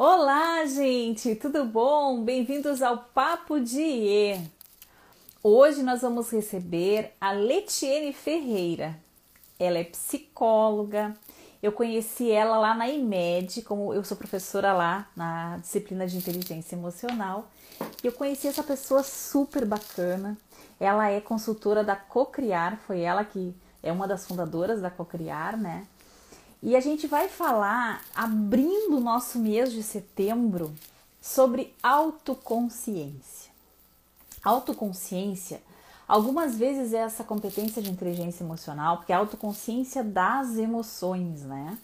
Olá, gente, tudo bom? Bem-vindos ao Papo de E. Hoje nós vamos receber a Letiene Ferreira. Ela é psicóloga. Eu conheci ela lá na IMED, como eu sou professora lá na disciplina de inteligência emocional. E eu conheci essa pessoa super bacana. Ela é consultora da Cocriar, foi ela que é uma das fundadoras da Cocriar, né? E a gente vai falar, abrindo o nosso mês de setembro, sobre autoconsciência. Autoconsciência, algumas vezes é essa competência de inteligência emocional, porque é a autoconsciência das emoções, né?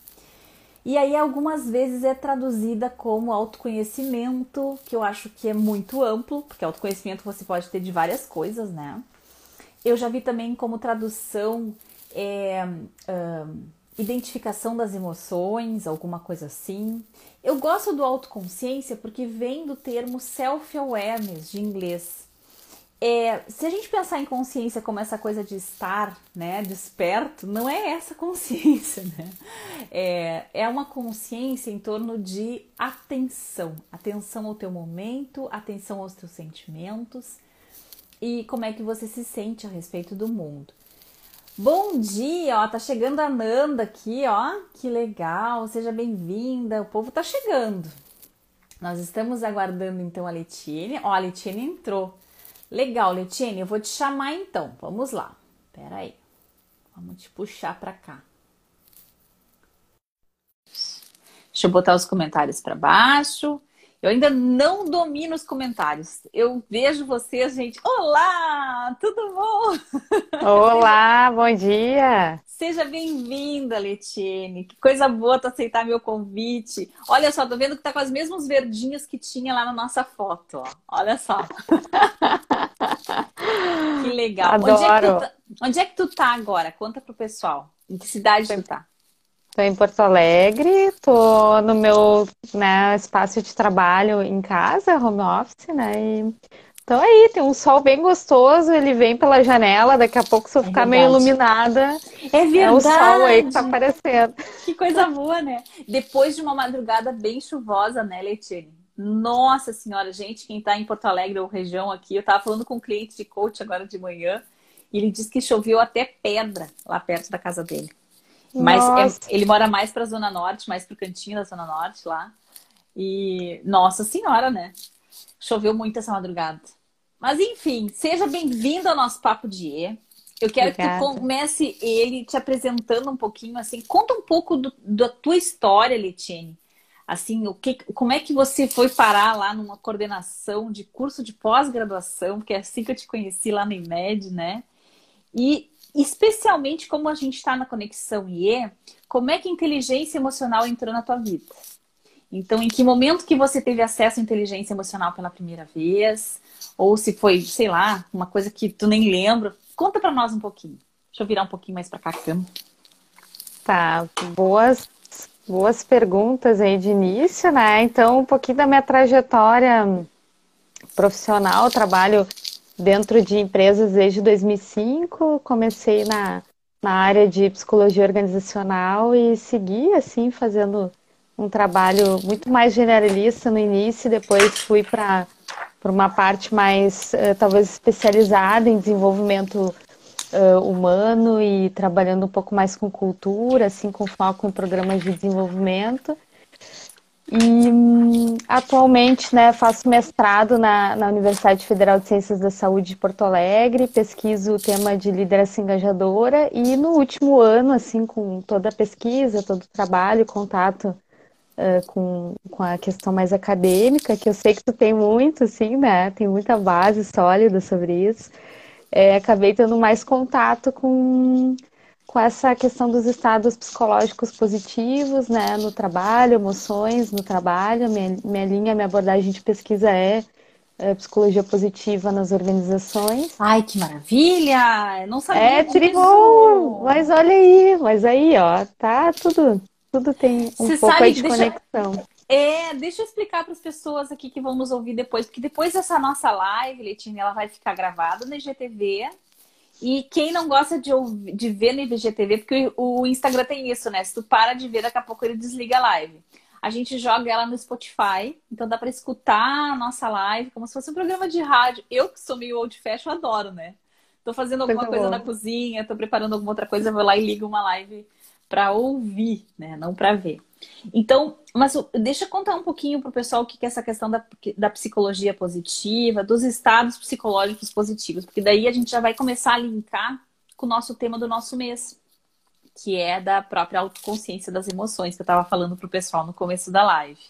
E aí algumas vezes é traduzida como autoconhecimento, que eu acho que é muito amplo, porque autoconhecimento você pode ter de várias coisas, né? Eu já vi também como tradução é, um, identificação das emoções, alguma coisa assim. Eu gosto do autoconsciência porque vem do termo self-awareness de inglês. É, se a gente pensar em consciência como essa coisa de estar, né, desperto, não é essa consciência, né? É, é uma consciência em torno de atenção, atenção ao teu momento, atenção aos teus sentimentos e como é que você se sente a respeito do mundo. Bom dia, ó, tá chegando a Nanda aqui, ó, que legal, seja bem-vinda, o povo tá chegando. Nós estamos aguardando então a Letiene, ó, a Letiene entrou. Legal, Letiene, eu vou te chamar então, vamos lá, pera aí, vamos te puxar pra cá. Deixa eu botar os comentários para baixo. Eu ainda não domino os comentários. Eu vejo vocês, gente. Olá, tudo bom? Olá, bom dia. Seja bem-vinda, Letiene. Que coisa boa tu aceitar meu convite. Olha só, tô vendo que tá com os mesmos verdinhos que tinha lá na nossa foto, ó. Olha só. que legal. Adoro. Onde é que, tu tá, onde é que tu tá agora? Conta pro pessoal. Em que cidade tu tá? Estou em Porto Alegre, estou no meu né, espaço de trabalho em casa, home office, né? E então aí, tem um sol bem gostoso, ele vem pela janela, daqui a pouco se eu É ficar meio verdade. iluminada, É é o verdade. sol aí que tá aparecendo. Que coisa boa, né? Depois de uma madrugada bem chuvosa, né, Letiene? Nossa senhora, gente, quem tá em Porto Alegre ou região aqui, eu tava falando com um cliente de coach agora de manhã, e ele disse que choveu até pedra lá perto da casa dele. Mas é- ele mora mais pra Zona Norte, mais pro cantinho da Zona Norte lá. E, nossa senhora, né? Choveu muito essa madrugada. Mas enfim, seja bem-vindo ao nosso Papo de E. Eu quero que tu Obrigada. comece ele te apresentando um pouquinho, assim, conta um pouco do- da tua história, Letiene. Assim, o que, como é que você foi parar lá numa coordenação de curso de pós-graduação, porque é assim que eu te conheci lá no IMED, né? E especialmente como a gente está na conexão IE, como é que inteligência emocional entrou na tua vida? Então, em que momento que você teve acesso à inteligência emocional pela primeira vez? Ou se foi, sei lá, uma coisa que tu nem lembra? Conta para nós um pouquinho. Deixa eu virar um pouquinho mais para cá a câmera. Tá, boas, boas perguntas aí de início, né? Então, um pouquinho da minha trajetória profissional, trabalho dentro de empresas desde 2005, comecei na, na área de psicologia organizacional e segui, assim, fazendo um trabalho muito mais generalista no início, depois fui para uma parte mais, eh, talvez, especializada em desenvolvimento eh, humano e trabalhando um pouco mais com cultura, assim, com foco em programas de desenvolvimento. E hum, atualmente, né, faço mestrado na, na Universidade Federal de Ciências da Saúde de Porto Alegre, pesquiso o tema de liderança engajadora e no último ano, assim, com toda a pesquisa, todo o trabalho, contato eh, com, com a questão mais acadêmica, que eu sei que tu tem muito, assim, né, tem muita base sólida sobre isso, eh, acabei tendo mais contato com com essa questão dos estados psicológicos positivos, né, no trabalho, emoções no trabalho. Minha, minha linha, minha abordagem de pesquisa é, é psicologia positiva nas organizações. Ai, que maravilha! Eu não sabia É disso. tribo, mas olha aí, mas aí, ó, tá tudo, tudo tem um Você pouco sabe de deixa- conexão. É, deixa eu explicar para as pessoas aqui que vão nos ouvir depois, porque depois dessa nossa live, Letinha, ela vai ficar gravada no IGTV. E quem não gosta de, ouvir, de ver no IGTV, porque o Instagram tem isso, né? Se tu para de ver, daqui a pouco ele desliga a live. a gente joga ela no Spotify, então dá para escutar a nossa live como se fosse um programa de rádio. Eu que sou meio old fashion, adoro, né? Tô fazendo alguma coisa na cozinha, tô preparando alguma outra coisa, vou lá e ligo uma live para ouvir, né? Não para ver. Então, mas deixa eu contar um pouquinho para o pessoal o que é essa questão da, da psicologia positiva, dos estados psicológicos positivos, porque daí a gente já vai começar a linkar com o nosso tema do nosso mês, que é da própria autoconsciência das emoções, que eu estava falando para o pessoal no começo da live.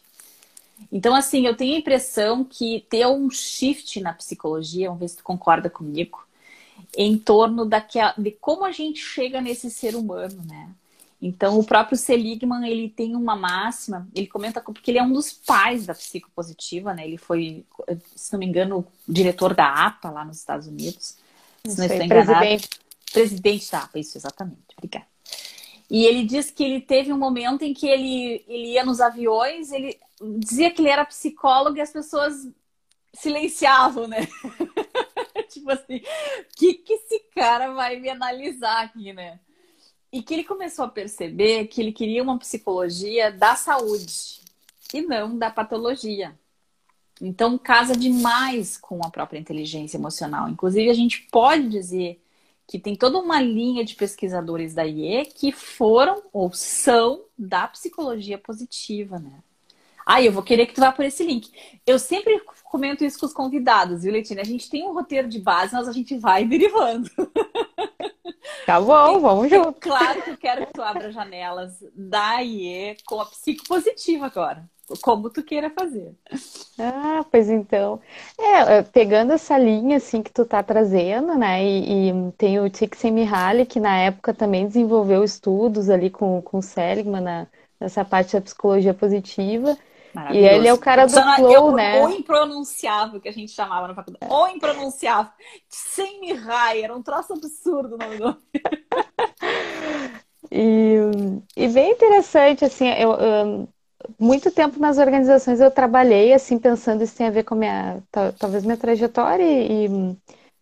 Então, assim, eu tenho a impressão que ter um shift na psicologia, vamos ver se tu concorda comigo, em torno daquela, de como a gente chega nesse ser humano, né? Então, o próprio Seligman, ele tem uma máxima, ele comenta porque ele é um dos pais da psicopositiva, né? Ele foi, se não me engano, diretor da APA lá nos Estados Unidos. Se não estou enganada. Presidente. Presidente da APA, isso, exatamente. Obrigada. E ele diz que ele teve um momento em que ele, ele ia nos aviões, ele dizia que ele era psicólogo e as pessoas silenciavam, né? tipo assim, o que, que esse cara vai me analisar aqui, né? E que ele começou a perceber que ele queria uma psicologia da saúde e não da patologia. Então, casa demais com a própria inteligência emocional. Inclusive, a gente pode dizer que tem toda uma linha de pesquisadores da IE que foram ou são da psicologia positiva, né? Ah, eu vou querer que tu vá por esse link. Eu sempre comento isso com os convidados, viu, Letina? A gente tem um roteiro de base, mas a gente vai derivando. Tá bom, vamos junto. Claro que eu quero que tu abra janelas da IE com a psicopositiva agora como tu queira fazer. Ah, pois então. É, é, pegando essa linha assim que tu tá trazendo, né? E, e tem o Csikszentmihalyi que na época também desenvolveu estudos ali com, com o Seligman na, nessa parte da psicologia positiva. E ele é o cara do flow, eu, né? O impronunciável que a gente chamava na faculdade. O impronunciável. Csikszentmihalyi, era um troço absurdo o nome do E, e bem interessante, assim, eu, eu, muito tempo nas organizações eu trabalhei assim pensando isso tem a ver com minha talvez minha trajetória e, e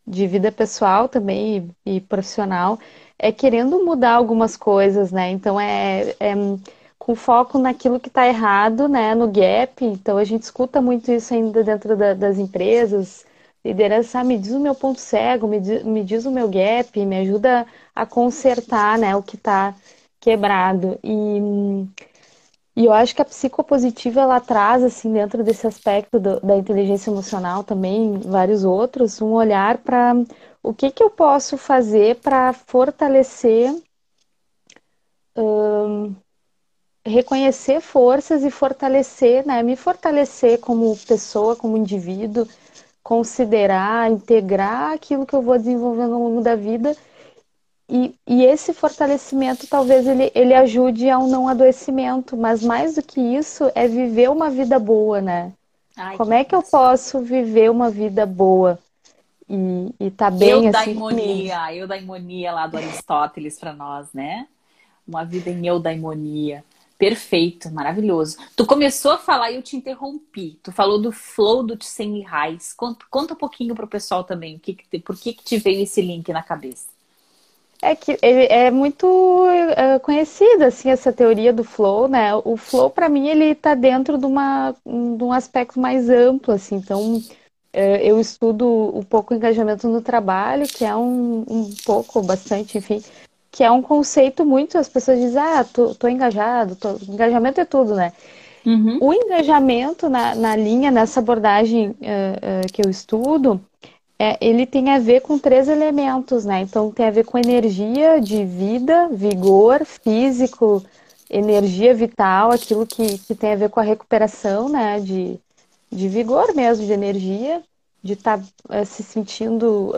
de vida pessoal também e, e, profissional é querendo mudar algumas coisas né então é, é com foco naquilo que está errado né no gap. Então a gente escuta muito isso ainda dentro da, das empresas. Liderança ah, me diz o meu ponto cego me diz, me diz o meu gap me ajuda a consertar né o que está quebrado. E e eu acho que a psicopositiva ela traz assim dentro desse aspecto do, da inteligência emocional também vários outros um olhar para o que que eu posso fazer para fortalecer hum, reconhecer forças e fortalecer né me fortalecer como pessoa como indivíduo considerar integrar aquilo que eu vou desenvolvendo ao longo da vida e, e, esse fortalecimento talvez ele, ele ajude a um não adoecimento, mas mais do que isso é viver uma vida boa, né? Ai, Como que é que eu posso viver uma vida boa e, e tá bem eu assim? Eudaimonia, eudaimonia lá do Aristóteles para nós, né? Uma vida em eudaimonia. Perfeito, maravilhoso. Tu começou a falar e eu te interrompi. Tu falou do flow do Tseng Raiz. Conta, conta um pouquinho pro pessoal também, o que, por que, que te veio esse link na cabeça? É que é muito é, conhecida assim essa teoria do flow, né? O flow para mim ele está dentro de, uma, de um aspecto mais amplo, assim. Então é, eu estudo um pouco engajamento no trabalho, que é um, um pouco, bastante, enfim, que é um conceito muito. As pessoas dizem, ah, tô, tô engajado, tô... engajamento é tudo, né? Uhum. O engajamento na, na linha, nessa abordagem uh, uh, que eu estudo, é, ele tem a ver com três elementos, né? Então tem a ver com energia de vida, vigor físico, energia vital, aquilo que, que tem a ver com a recuperação, né? De, de vigor mesmo, de energia, de estar tá, uh, se sentindo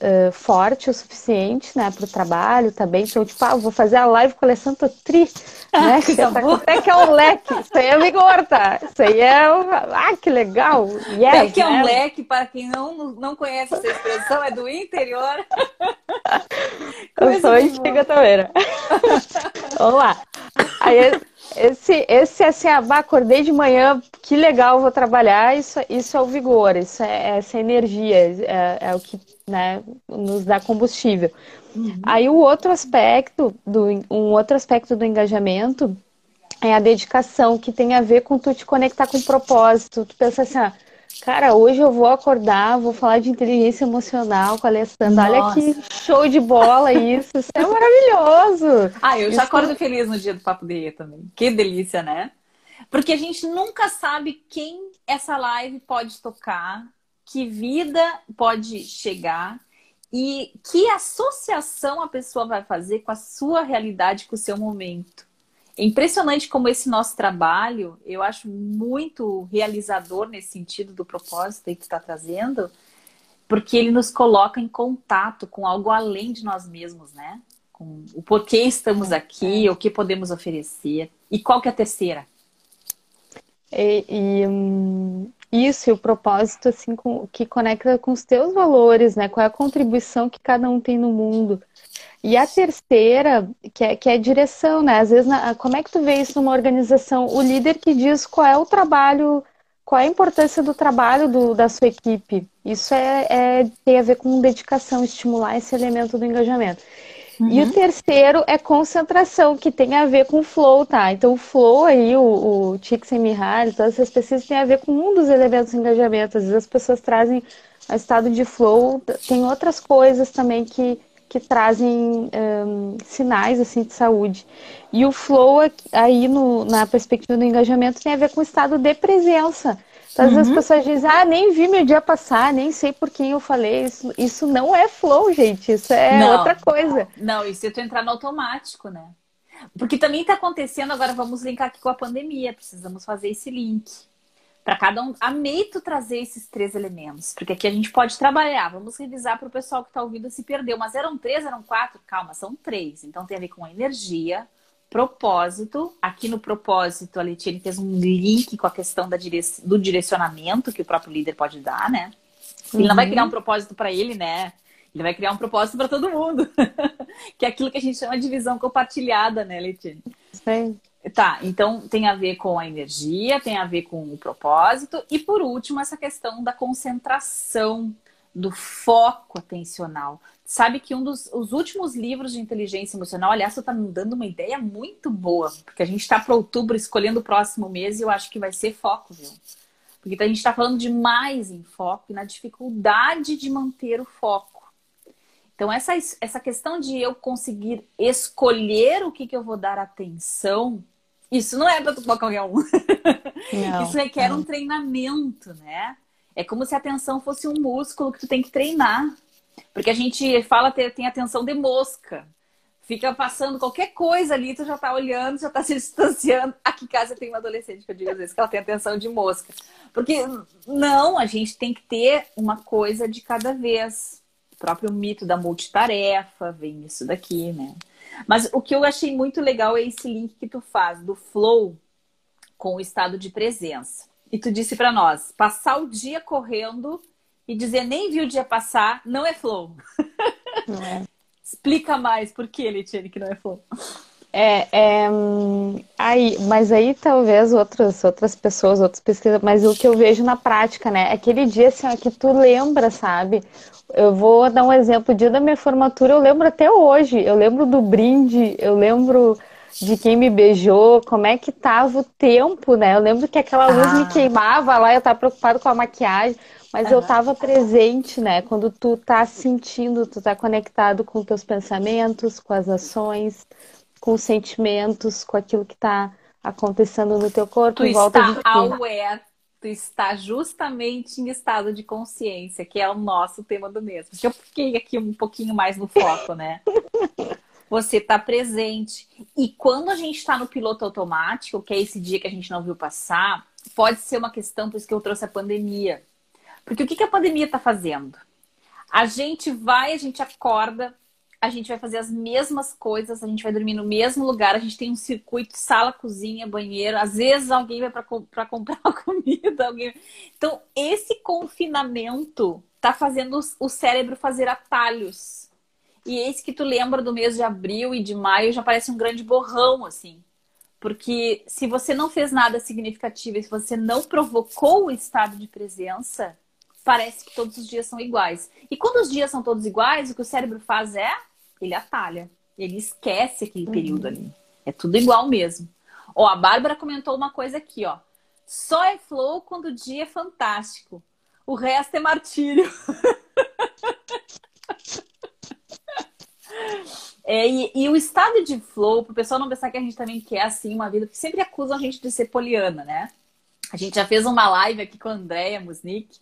uh, forte o suficiente, né, para o trabalho também. Então, tipo, ah, vou fazer a live com o Alessandro Tri, ah, né? Que é, que é um leque. Isso aí é vigor, tá? Isso aí é. Ah, que legal! Yes, que é um né? leque, para quem não, não conhece essa expressão, é do interior. Eu sou antiga também. Né? Vamos lá. Aí, esse, esse assim, ah, acordei de manhã, que legal, vou trabalhar, isso, isso é o vigor, isso é, é essa energia, é, é o que né, nos dá combustível. Uhum. Aí o outro aspecto, do, um outro aspecto do engajamento é a dedicação, que tem a ver com tu te conectar com o propósito. Tu pensa assim, ah, cara, hoje eu vou acordar, vou falar de inteligência emocional com a Alessandra. Nossa. Olha que show de bola isso, isso é maravilhoso. Ah, eu já acordo feliz no dia do Papo de também. Que delícia, né? Porque a gente nunca sabe quem essa live pode tocar, que vida pode chegar e que associação a pessoa vai fazer com a sua realidade, com o seu momento. É impressionante como esse nosso trabalho, eu acho muito realizador nesse sentido do propósito que tu está trazendo, porque ele nos coloca em contato com algo além de nós mesmos, né? Com o porquê estamos aqui, é. o que podemos oferecer. E qual que é a terceira? E, e um, isso, e o propósito, assim, com, que conecta com os teus valores, né? Qual é a contribuição que cada um tem no mundo. E a terceira, que é, que é direção, né? Às vezes, na, como é que tu vê isso numa organização? O líder que diz qual é o trabalho, qual é a importância do trabalho do, da sua equipe. Isso é, é, tem a ver com dedicação, estimular esse elemento do engajamento. Uhum. E o uhum. terceiro é concentração, que tem a ver com flow, tá? Então, o flow aí, o, o Csikszentmihalyi, todas essas pesquisas tem a ver com um dos elementos do engajamento. Às vezes as pessoas trazem o estado de flow, tem outras coisas também que, que trazem um, sinais, assim, de saúde. E o flow aí, no, na perspectiva do engajamento, tem a ver com o estado de presença. Então, às uhum. vezes as pessoas dizem, ah, nem vi meu dia passar, nem sei por quem eu falei. Isso, isso não é flow, gente. Isso é não. outra coisa. Não, isso é tu entrar no automático, né? Porque também está acontecendo, agora vamos linkar aqui com a pandemia. Precisamos fazer esse link. Para cada um. Amei tu trazer esses três elementos. Porque aqui a gente pode trabalhar. Vamos revisar para o pessoal que está ouvindo se perdeu. Mas eram três, eram quatro? Calma, são três. Então tem a ver com a energia, propósito. Aqui no propósito, a Letiane fez um link com a questão da dire... do direcionamento que o próprio líder pode dar, né? Ele uhum. não vai criar um uhum. propósito para ele, né? Ele vai criar um propósito para todo mundo. que é aquilo que a gente chama de visão compartilhada, né, Letiane? Sim. Tá, então tem a ver com a energia, tem a ver com o propósito e por último essa questão da concentração, do foco atencional. Sabe que um dos os últimos livros de inteligência emocional, aliás, você está me dando uma ideia muito boa, porque a gente está para outubro escolhendo o próximo mês e eu acho que vai ser foco, viu? Porque a gente está falando demais em foco e na dificuldade de manter o foco. Então, essa, essa questão de eu conseguir escolher o que, que eu vou dar atenção, isso não é para qualquer um. Não, isso requer não. um treinamento, né? É como se a atenção fosse um músculo que tu tem que treinar. Porque a gente fala tem atenção de mosca. Fica passando qualquer coisa ali, tu já tá olhando, já tá se distanciando. Aqui em casa tem uma adolescente que eu digo às vezes que ela tem atenção de mosca. Porque não, a gente tem que ter uma coisa de cada vez. O próprio mito da multitarefa vem isso daqui, né? Mas o que eu achei muito legal é esse link que tu faz do flow com o estado de presença. E tu disse para nós, passar o dia correndo e dizer nem vi o dia passar não é flow. Não é. Explica mais por que, Letiane, que não é flow. É, é, aí, mas aí talvez outras, outras pessoas, outras pesquisas, mas o que eu vejo na prática, né? Aquele dia assim, ó, que tu lembra, sabe? Eu vou dar um exemplo, o dia da minha formatura eu lembro até hoje. Eu lembro do brinde, eu lembro de quem me beijou, como é que tava o tempo, né? Eu lembro que aquela luz ah. me queimava lá, eu tava preocupado com a maquiagem. Mas uhum. eu estava presente, né? Quando tu tá sentindo, tu tá conectado com teus pensamentos, com as ações, com os sentimentos, com aquilo que tá acontecendo no teu corpo. Tu está aware, tu está justamente em estado de consciência, que é o nosso tema do mês. Porque eu fiquei aqui um pouquinho mais no foco, né? Você está presente. E quando a gente está no piloto automático, que é esse dia que a gente não viu passar, pode ser uma questão, por isso que eu trouxe a pandemia. Porque o que, que a pandemia está fazendo? A gente vai, a gente acorda, a gente vai fazer as mesmas coisas, a gente vai dormir no mesmo lugar, a gente tem um circuito sala, cozinha, banheiro, às vezes alguém vai para comprar comida. Alguém... Então, esse confinamento está fazendo o cérebro fazer atalhos. E esse que tu lembra do mês de abril e de maio já parece um grande borrão, assim. Porque se você não fez nada significativo se você não provocou o estado de presença, parece que todos os dias são iguais. E quando os dias são todos iguais, o que o cérebro faz é ele atalha, ele esquece aquele uhum. período ali. É tudo igual mesmo. Ó, a Bárbara comentou uma coisa aqui, ó. Só é flow quando o dia é fantástico. O resto é martírio. É, e, e, o estado de flow, para o pessoal não pensar que a gente também quer assim uma vida, porque sempre acusam a gente de ser poliana, né? A gente já fez uma live aqui com a Andrea Musnick,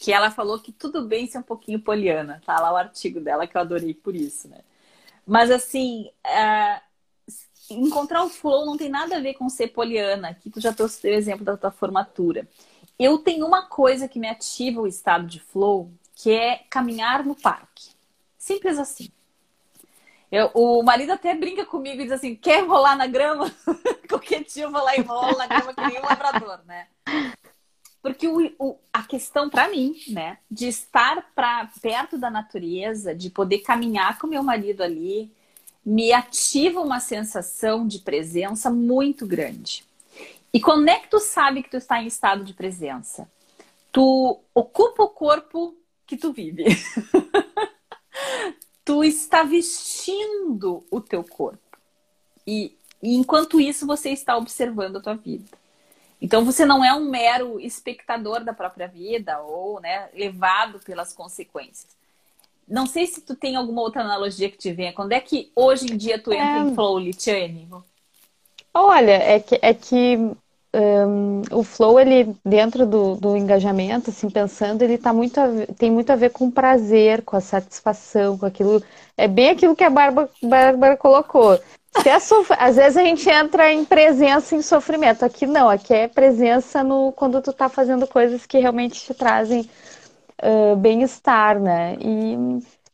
que ela falou que tudo bem ser um pouquinho poliana. Tá lá o artigo dela que eu adorei por isso, né? Mas assim, é... encontrar o flow não tem nada a ver com ser poliana. Aqui tu já trouxe o exemplo da tua formatura. Eu tenho uma coisa que me ativa o estado de flow, que é caminhar no parque. Simples assim. Eu, o marido até brinca comigo e diz assim: quer rolar na grama? Qualquer dia eu vou lá e rolo na grama que nem um labrador, né? Porque o, o, a questão para mim, né, de estar pra, perto da natureza, de poder caminhar com meu marido ali, me ativa uma sensação de presença muito grande. E quando é que tu sabe que tu está em estado de presença? Tu ocupa o corpo que tu vive. tu está vestindo o teu corpo. E, e, enquanto isso, você está observando a tua vida. Então, você não é um mero espectador da própria vida ou né, levado pelas consequências. Não sei se tu tem alguma outra analogia que te venha. Quando é que hoje em dia tu entra é... em flow, Litiane? Olha, é que, é que um, o flow, ele, dentro do, do engajamento, assim, pensando, ele tá muito ver, tem muito a ver com prazer, com a satisfação, com aquilo. É bem aquilo que a Bárbara, Bárbara colocou. Sof... Às vezes a gente entra em presença em sofrimento. Aqui não, aqui é presença no quando tu tá fazendo coisas que realmente te trazem uh, bem-estar, né? E,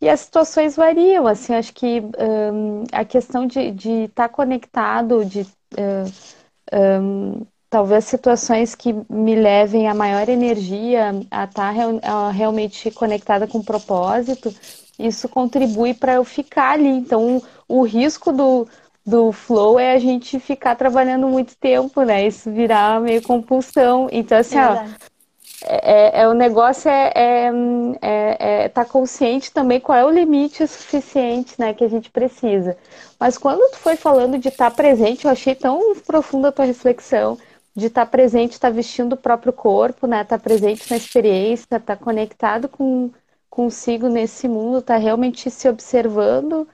e as situações variam, assim, acho que um, a questão de estar tá conectado, de uh, um, talvez situações que me levem a maior energia, a estar tá realmente conectada com o propósito, isso contribui para eu ficar ali. Então, o risco do, do flow é a gente ficar trabalhando muito tempo, né? Isso virar meio compulsão. Então, assim, é ó, é, é, o negócio é, é, é, é tá consciente também qual é o limite suficiente, né, que a gente precisa. Mas quando tu foi falando de estar tá presente, eu achei tão profunda a tua reflexão de estar tá presente, estar tá vestindo o próprio corpo, né? Estar tá presente na experiência, estar tá conectado com consigo nesse mundo, estar tá realmente se observando,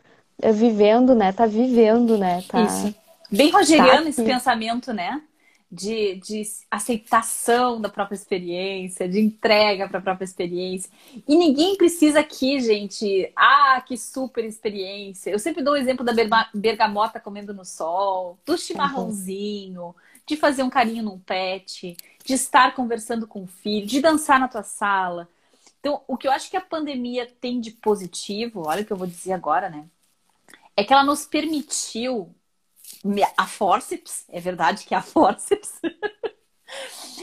vivendo, né? Tá vivendo, né? Tá, Isso. Bem rogeriano tá esse pensamento, né? De, de aceitação da própria experiência, de entrega para a própria experiência. E ninguém precisa aqui, gente, ah, que super experiência. Eu sempre dou o exemplo da bergamota comendo no sol, do chimarrãozinho, uhum de fazer um carinho num pet, de estar conversando com o filho, de dançar na tua sala. Então, o que eu acho que a pandemia tem de positivo, olha o que eu vou dizer agora, né? É que ela nos permitiu a forceps, é verdade que é a forceps,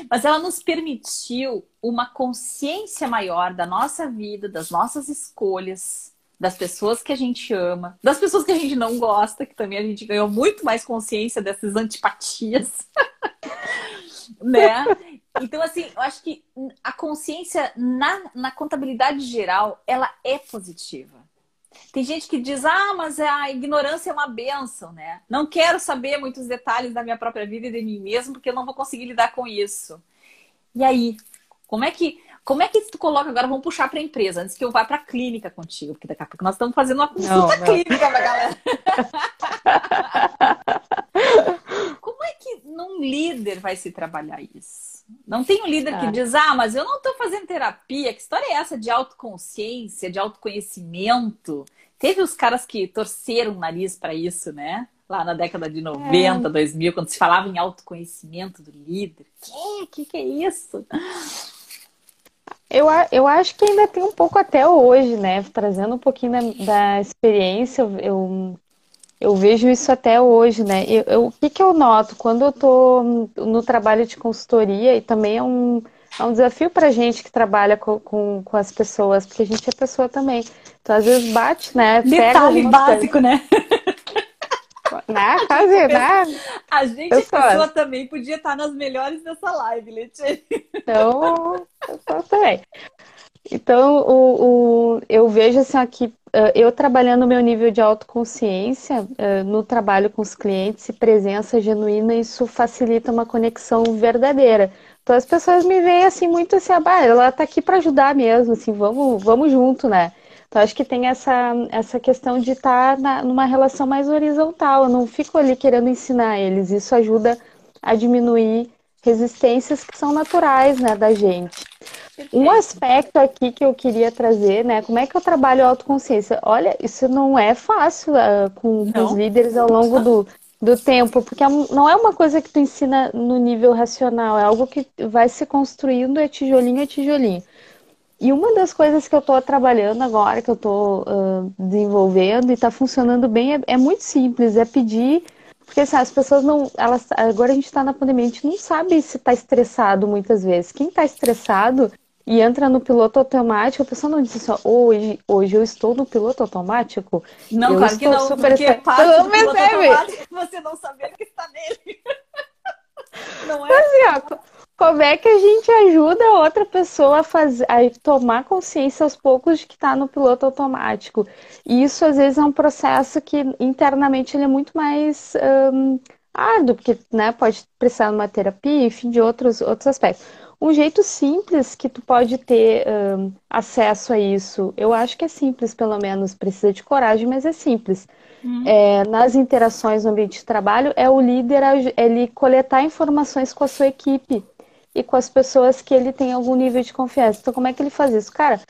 mas ela nos permitiu uma consciência maior da nossa vida, das nossas escolhas, das pessoas que a gente ama, das pessoas que a gente não gosta, que também a gente ganhou muito mais consciência dessas antipatias, né? Então, assim, eu acho que a consciência na, na contabilidade geral, ela é positiva. Tem gente que diz, ah, mas a ignorância é uma benção, né? Não quero saber muitos detalhes da minha própria vida e de mim mesmo, porque eu não vou conseguir lidar com isso. E aí, como é que como é que tu coloca agora? Vamos puxar para a empresa antes que eu vá para a clínica contigo, porque daqui a pouco nós estamos fazendo uma consulta não, não. clínica para galera. Como é que num líder vai se trabalhar isso? Não tem um líder que diz, ah, mas eu não estou fazendo terapia. Que história é essa de autoconsciência, de autoconhecimento? Teve os caras que torceram o nariz para isso, né? Lá na década de 90, é. 2000, quando se falava em autoconhecimento do líder. Que que, que é isso? Eu, eu acho que ainda tem um pouco até hoje, né? Trazendo um pouquinho da, da experiência, eu, eu, eu, vejo isso até hoje, né? Eu, eu, o que, que eu noto? Quando eu estou no trabalho de consultoria, e também é um, é um desafio para a gente que trabalha com, com, com, as pessoas, porque a gente é pessoa também. Então, às vezes bate, né? Detalhe básico, né? né? Fazer, né? A gente, eu pessoa também, podia estar nas melhores dessa live, Letícia. Então, eu também. Então, o, o, eu vejo assim aqui, eu trabalhando o meu nível de autoconsciência, no trabalho com os clientes e presença genuína, isso facilita uma conexão verdadeira. Então as pessoas me veem assim muito assim, ah, ela tá aqui para ajudar mesmo, assim, vamos, vamos junto, né? Então acho que tem essa, essa questão de estar tá numa relação mais horizontal. Eu não fico ali querendo ensinar eles. Isso ajuda a diminuir resistências que são naturais, né, da gente. Um aspecto aqui que eu queria trazer, né? Como é que eu trabalho a autoconsciência? Olha, isso não é fácil uh, com, com, os líderes ao longo do, do tempo, porque é não é uma coisa que tu ensina no nível racional, é algo que vai se construindo é tijolinho a tijolinho. E uma das coisas que eu estou trabalhando agora, que eu estou uh, desenvolvendo e está funcionando bem, é, é, muito simples, é pedir. Porque assim, as pessoas não. Elas, agora a gente está na pandemia, a gente não sabe se está estressado muitas vezes. Quem está estressado e entra no piloto automático, a pessoa não diz assim, hoje, hoje eu estou no piloto automático. Não, eu claro que não, super porque é parte não automático você não saber que está nele. Não é? Mas, assim, ó, como é que a gente ajuda outra pessoa a, fazer, a tomar consciência aos poucos de que está no piloto automático? E isso, às vezes, é um processo que internamente ele é muito mais um, árduo, porque né, pode precisar de uma terapia, enfim, de outros, outros aspectos um jeito simples que tu pode ter um, acesso a isso, eu acho que é simples, pelo menos, precisa de coragem, mas é simples. Uhum. É, nas interações no ambiente de trabalho, é o líder ele coletar informações com a sua equipe e com as pessoas que ele tem algum nível de confiança. Então, como é que ele faz isso? Cara,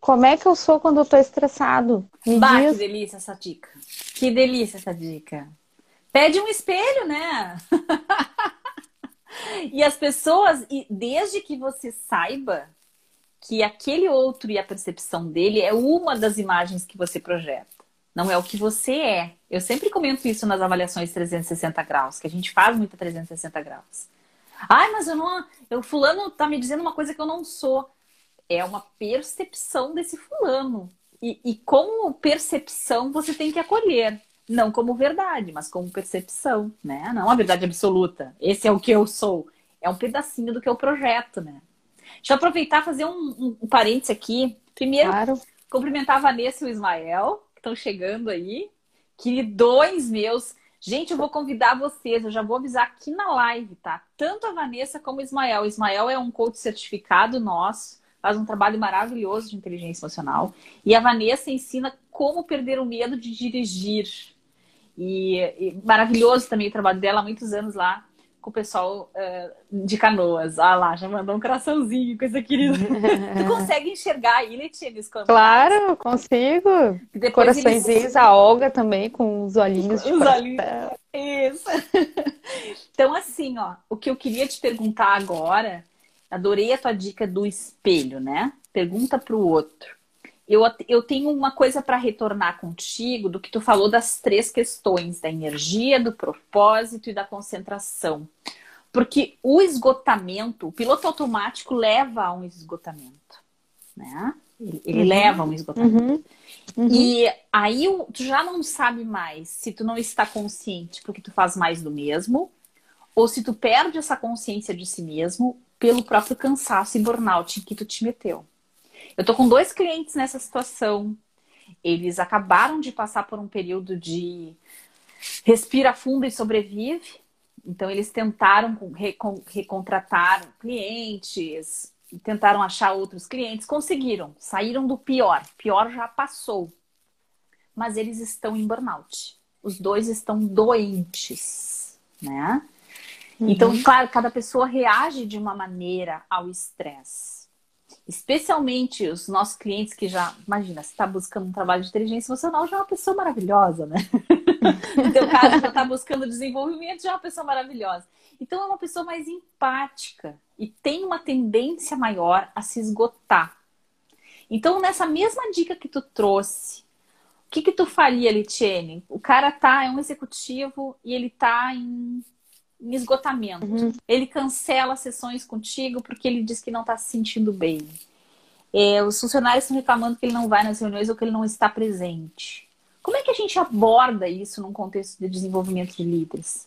como é que eu sou quando eu tô estressado? Me bah, diz... que delícia essa dica. Que delícia essa dica. Pede um espelho, né? E as pessoas, desde que você saiba que aquele outro e a percepção dele é uma das imagens que você projeta, não é o que você é. Eu sempre comento isso nas avaliações 360 graus, que a gente faz muita 360 graus. Ai, mas eu não. Eu, fulano tá me dizendo uma coisa que eu não sou. É uma percepção desse fulano. E, e como percepção você tem que acolher não como verdade, mas como percepção, né? Não a verdade absoluta. Esse é o que eu sou. É um pedacinho do que eu projeto, né? Deixa eu aproveitar e fazer um, um, um parênteses aqui. Primeiro, claro. cumprimentar a Vanessa e o Ismael, que estão chegando aí. Queridões meus. Gente, eu vou convidar vocês, eu já vou avisar aqui na live, tá? Tanto a Vanessa como o Ismael. O Ismael é um coach certificado nosso, faz um trabalho maravilhoso de inteligência emocional. E a Vanessa ensina como perder o medo de dirigir. E, e, maravilhoso também o trabalho dela há muitos anos lá com o pessoal uh, de canoas. Ah lá, já mandou um coraçãozinho, coisa querida. tu consegue enxergar aí, Letícia, Claro, consigo. Coraçõezinhos, eles... a Olga também, com os olhinhos de Os olhinhos. Isso. então, assim, ó, o que eu queria te perguntar agora, adorei a tua dica do espelho, né? Pergunta para o outro eu, eu tenho uma coisa para retornar contigo do que tu falou das três questões, da energia, do propósito e da concentração. Porque o esgotamento, o piloto automático leva a um esgotamento, né? Ele, ele uhum. leva a um esgotamento. Uhum. Uhum. E aí tu já não sabe mais se tu não está consciente porque tu faz mais do mesmo, ou se tu perde essa consciência de si mesmo pelo próprio cansaço e burnout em que tu te meteu. Eu tô com dois clientes nessa situação. Eles acabaram de passar por um período de respira fundo e sobrevive. Então, eles tentaram recontratar clientes, tentaram achar outros clientes, conseguiram, saíram do pior. Pior já passou. Mas eles estão em burnout. Os dois estão doentes, né? Uhum. Então, claro, cada pessoa reage de uma maneira ao estresse especialmente os nossos clientes que já, imagina, você está buscando um trabalho de inteligência emocional, já é uma pessoa maravilhosa, né? no teu caso, já está buscando desenvolvimento, já é uma pessoa maravilhosa. Então, é uma pessoa mais empática e tem uma tendência maior a se esgotar. Então, nessa mesma dica que tu trouxe, o que que tu faria, Litiene? O cara tá, é um executivo e ele tá em em esgotamento. Uhum. Ele cancela sessões contigo porque ele diz que não está se sentindo bem. É, os funcionários estão reclamando que ele não vai nas reuniões ou que ele não está presente. Como é que a gente aborda isso num contexto de desenvolvimento de líderes?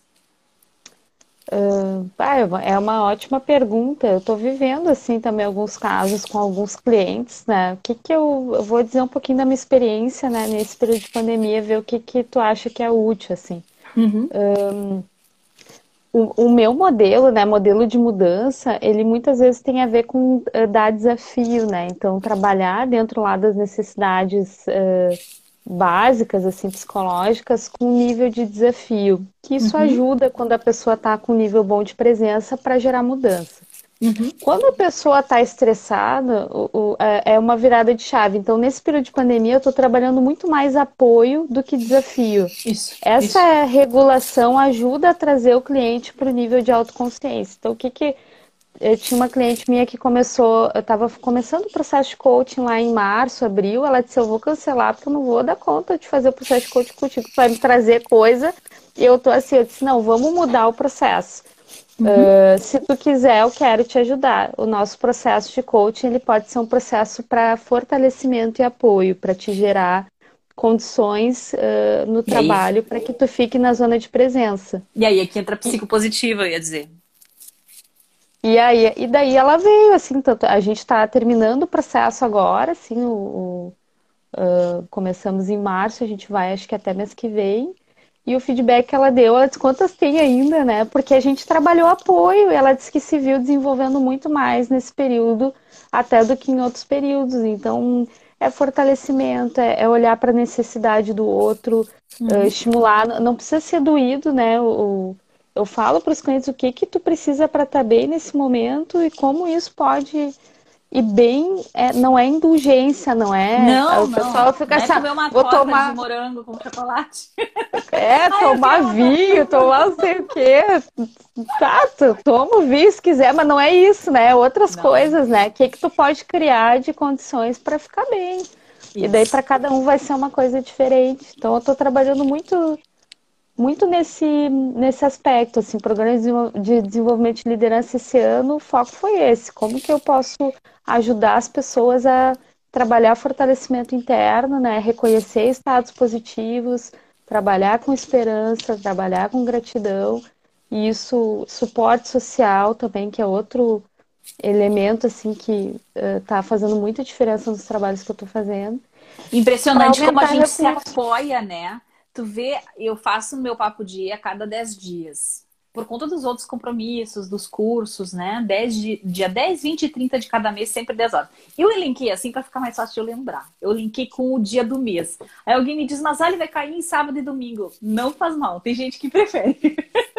Uh, é uma ótima pergunta. Eu estou vivendo assim também alguns casos com alguns clientes, né? O que que eu, eu, vou dizer um pouquinho da minha experiência, né? Nesse período de pandemia, ver o que que tu acha que é útil, assim. Uhum. Um, o, o, meu modelo, né? Modelo de mudança, ele muitas vezes tem a ver com uh, dar desafio, né? Então trabalhar dentro lá das necessidades uh, básicas, assim, psicológicas, com nível de desafio. Que isso uhum. ajuda quando a pessoa está com um nível bom de presença para gerar mudança. Uhum. Quando a pessoa está estressada, o, o, é, é uma virada de chave. Então, nesse período de pandemia, eu estou trabalhando muito mais apoio do que desafio. Isso. Essa isso. regulação ajuda a trazer o cliente para o nível de autoconsciência. Então, o que, que eu tinha uma cliente minha que começou, eu estava começando o processo de coaching lá em março, abril. Ela disse: Eu vou cancelar porque eu não vou dar conta de fazer o processo de coaching contigo, vai me trazer coisa. E eu tô assim: Eu disse, Não, vamos mudar o processo. Uhum. Uh, se tu quiser, eu quero te ajudar. O nosso processo de coaching ele pode ser um processo para fortalecimento e apoio, para te gerar condições uh, no e trabalho para que tu fique na zona de presença. E aí aqui entra a psicopositiva, eu ia dizer. E aí, e daí ela veio, assim, tanto, a gente está terminando o processo agora, assim, o, o uh, começamos em março, a gente vai acho que até mês que vem. E o feedback que ela deu, ela disse quantas tem ainda, né? Porque a gente trabalhou apoio e ela disse que se viu desenvolvendo muito mais nesse período até do que em outros períodos. Então, é fortalecimento, é, é olhar para a necessidade do outro, uhum. uh, estimular. Não precisa ser doído, né? O, eu falo para os clientes o que que tu precisa para estar tá bem nesse momento e como isso pode e bem é, não é indulgência, não é? Não, o pessoal não. fica assim, é uma vou tomar de morango com chocolate. É, Ai, tomar vinho, tomar não sei o quê. Tá, tu toma o vinho se quiser, mas não é isso, né? Outras não. coisas, né? O que que tu pode criar de condições para ficar bem? Isso. E daí para cada um vai ser uma coisa diferente. Então eu estou trabalhando muito muito nesse, nesse aspecto, assim, programa de desenvolvimento de liderança esse ano, o foco foi esse, como que eu posso ajudar as pessoas a trabalhar fortalecimento interno, né, reconhecer estados positivos, trabalhar com esperança, trabalhar com gratidão, e isso, suporte social também, que é outro elemento, assim, que está uh, fazendo muita diferença nos trabalhos que eu estou fazendo. Impressionante como a gente se apoia, né? tu vê, eu faço meu papo dia a cada 10 dias. Por conta dos outros compromissos, dos cursos, né? 10 de, dia 10, 20 e 30 de cada mês, sempre 10 horas. Eu linkei assim para ficar mais fácil de eu lembrar. Eu linkei com o dia do mês. Aí alguém me diz, mas ele vai cair em sábado e domingo. Não faz mal, tem gente que prefere.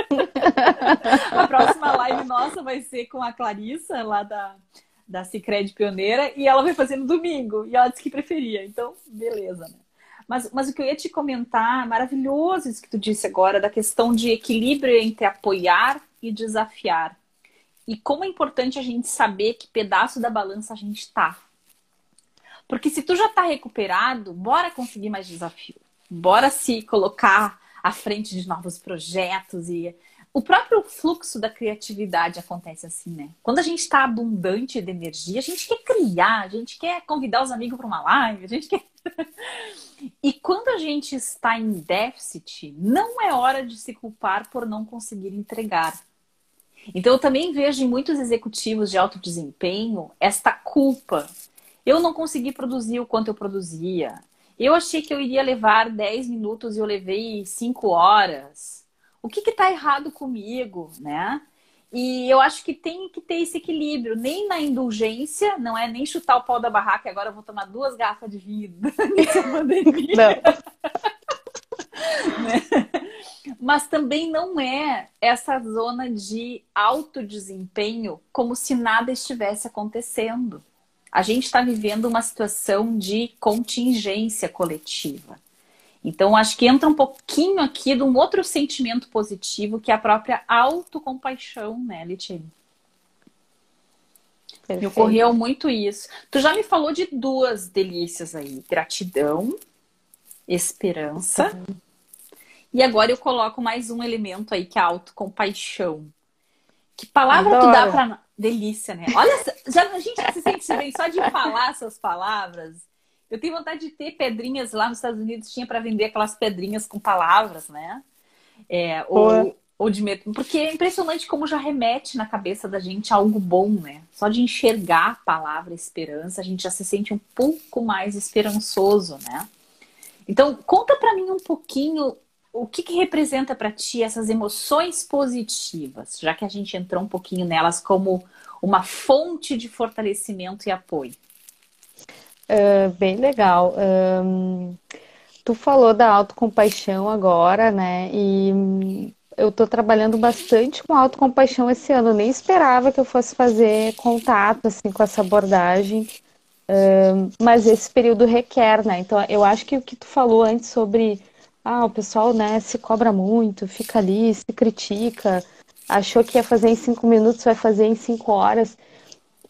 a próxima live nossa vai ser com a Clarissa, lá da, da Cicred Pioneira, e ela vai fazer no domingo. E ela disse que preferia. Então, beleza, né? Mas, mas o que eu ia te comentar, maravilhoso isso que tu disse agora, da questão de equilíbrio entre apoiar e desafiar. E como é importante a gente saber que pedaço da balança a gente está. Porque se tu já está recuperado, bora conseguir mais desafio. Bora se colocar à frente de novos projetos e o próprio fluxo da criatividade acontece assim, né? Quando a gente está abundante de energia, a gente quer criar, a gente quer convidar os amigos para uma live, a gente quer E quando a gente está em déficit, não é hora de se culpar por não conseguir entregar. Então, eu também vejo em muitos executivos de alto desempenho esta culpa. Eu não consegui produzir o quanto eu produzia. Eu achei que eu iria levar 10 minutos e eu levei 5 horas. O que está errado comigo, né? E eu acho que tem que ter esse equilíbrio, nem na indulgência, não é nem chutar o pau da barraca, agora eu vou tomar duas garrafas de vinho nessa pandemia. né? Mas também não é essa zona de alto desempenho como se nada estivesse acontecendo. A gente está vivendo uma situação de contingência coletiva. Então, acho que entra um pouquinho aqui de um outro sentimento positivo, que é a própria autocompaixão, né, Litine? Me ocorreu muito isso. Tu já me falou de duas delícias aí: gratidão, esperança. Uhum. E agora eu coloco mais um elemento aí, que é a autocompaixão. Que palavra Adoro. tu dá pra. Delícia, né? Olha, já, a gente já se sente bem só de falar essas palavras. Eu tenho vontade de ter pedrinhas lá nos Estados Unidos, tinha para vender aquelas pedrinhas com palavras, né? É, ou, Ou de medo. Porque é impressionante como já remete na cabeça da gente algo bom, né? Só de enxergar a palavra esperança, a gente já se sente um pouco mais esperançoso, né? Então, conta para mim um pouquinho o que, que representa para ti essas emoções positivas, já que a gente entrou um pouquinho nelas como uma fonte de fortalecimento e apoio. Uh, bem legal. Um, tu falou da autocompaixão agora, né? E eu estou trabalhando bastante com autocompaixão esse ano. Eu nem esperava que eu fosse fazer contato assim com essa abordagem, um, mas esse período requer, né? Então eu acho que o que tu falou antes sobre ah, o pessoal né, se cobra muito, fica ali, se critica, achou que ia fazer em cinco minutos, vai fazer em cinco horas.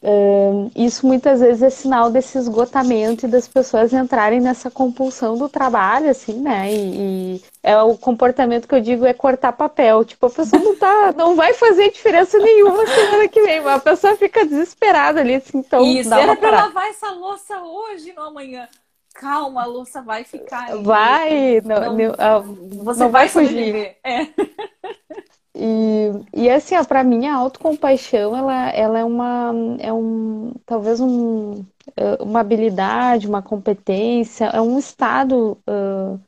Uh, isso muitas vezes é sinal desse esgotamento e das pessoas entrarem nessa compulsão do trabalho, assim, né? E, e, é o comportamento que eu digo é cortar papel. Tipo, a pessoa não tá, não vai fazer diferença nenhuma semana que vem, mas a pessoa fica desesperada ali, assim, então. Isso, dá era pra lavar essa louça hoje, não amanhã. Calma, a louça vai ficar. Aí. Vai, não, não, não, você não vai, vai fugir. É. E, e assim, para mim a autocompaixão ela, ela é uma é um talvez um, é, uma habilidade, uma competência, é um estado uh,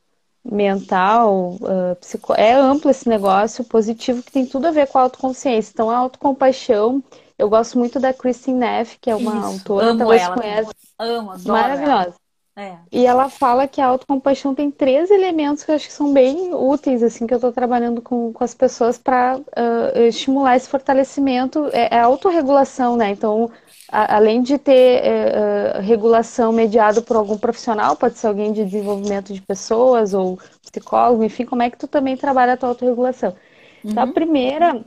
mental, uh, psico... é amplo esse negócio positivo que tem tudo a ver com a autoconsciência. Então a autocompaixão, eu gosto muito da Christine Neff, que é uma Isso, autora, amo talvez ela, conhece. Amo, adoro maravilhosa. Ela. É. E ela fala que a autocompaixão tem três elementos que eu acho que são bem úteis, assim, que eu estou trabalhando com, com as pessoas para uh, estimular esse fortalecimento. É, é a autorregulação, né? Então, a, além de ter uh, regulação mediada por algum profissional, pode ser alguém de desenvolvimento de pessoas ou psicólogo, enfim, como é que tu também trabalha a tua autorregulação? Uhum. Então, a uhum. primeira